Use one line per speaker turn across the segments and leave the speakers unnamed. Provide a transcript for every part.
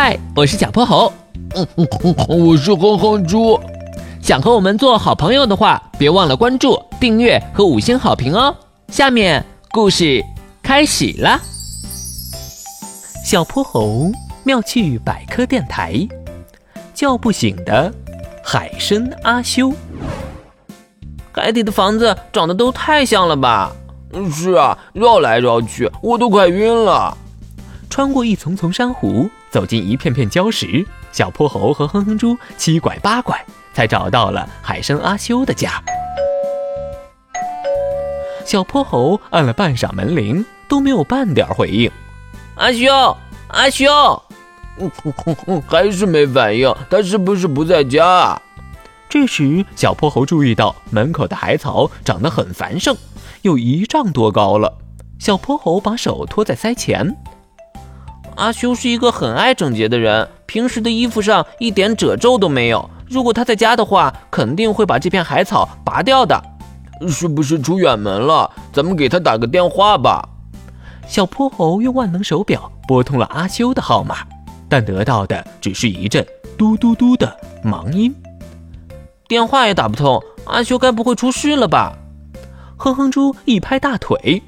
嗨，我是小泼猴。
嗯嗯嗯，我是哼哼猪。
想和我们做好朋友的话，别忘了关注、订阅和五星好评哦。下面故事开始啦。小泼猴妙趣百科电台，叫不醒的海参阿修。
海底的房子长得都太像了吧？
是啊，绕来绕去，我都快晕了。
穿过一丛丛珊瑚，走进一片片礁石，小泼猴和哼哼猪七拐八拐，才找到了海参阿修的家。小泼猴按了半晌门铃，都没有半点回应。
阿修，阿修，
还是没反应。他是不是不在家？
这时，小泼猴注意到门口的海草长得很繁盛，有一丈多高了。小泼猴把手托在腮前。
阿修是一个很爱整洁的人，平时的衣服上一点褶皱都没有。如果他在家的话，肯定会把这片海草拔掉的。
是不是出远门了？咱们给他打个电话吧。
小泼猴用万能手表拨通了阿修的号码，但得到的只是一阵嘟嘟嘟的忙音，
电话也打不通。阿修该不会出事了吧？
哼哼猪一拍大腿，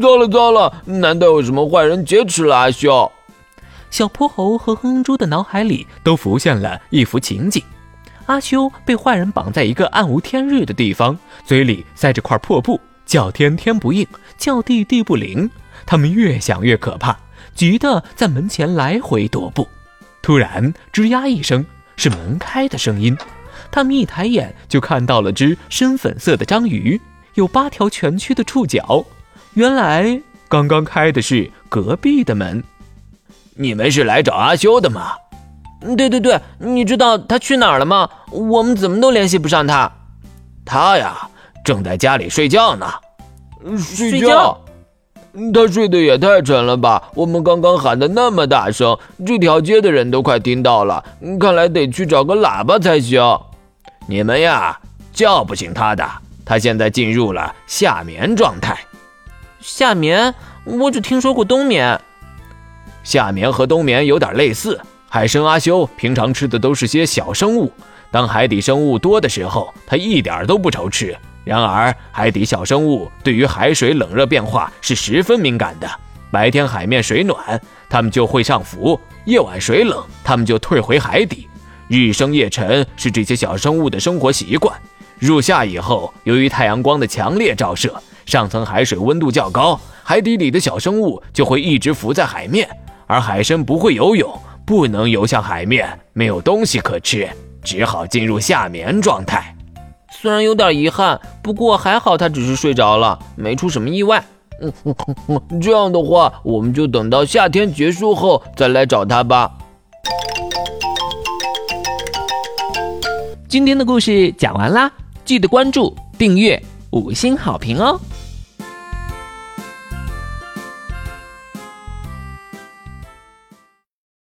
糟了糟了！难道有什么坏人劫持了阿修？
小泼猴和哼哼猪的脑海里都浮现了一幅情景：阿修被坏人绑在一个暗无天日的地方，嘴里塞着块破布，叫天天不应，叫地地不灵。他们越想越可怕，急得在门前来回踱步。突然，吱呀一声，是门开的声音。他们一抬眼就看到了只深粉色的章鱼，有八条蜷曲的触角。原来，刚刚开的是隔壁的门。
你们是来找阿修的吗？
对对对，你知道他去哪儿了吗？我们怎么都联系不上他。
他呀，正在家里睡觉呢。
睡觉？
他睡得也太沉了吧！我们刚刚喊的那么大声，这条街的人都快听到了。看来得去找个喇叭才行。
你们呀，叫不醒他的。他现在进入了夏眠状态。
夏眠？我只听说过冬眠。
夏眠和冬眠有点类似。海参阿修平常吃的都是些小生物，当海底生物多的时候，它一点都不愁吃。然而，海底小生物对于海水冷热变化是十分敏感的。白天海面水暖，它们就会上浮；夜晚水冷，它们就退回海底。日升夜沉是这些小生物的生活习惯。入夏以后，由于太阳光的强烈照射，上层海水温度较高，海底里的小生物就会一直浮在海面。而海参不会游泳，不能游向海面，没有东西可吃，只好进入夏眠状态。
虽然有点遗憾，不过还好他只是睡着了，没出什么意外。
这样的话，我们就等到夏天结束后再来找他吧。
今天的故事讲完啦，记得关注、订阅、五星好评哦。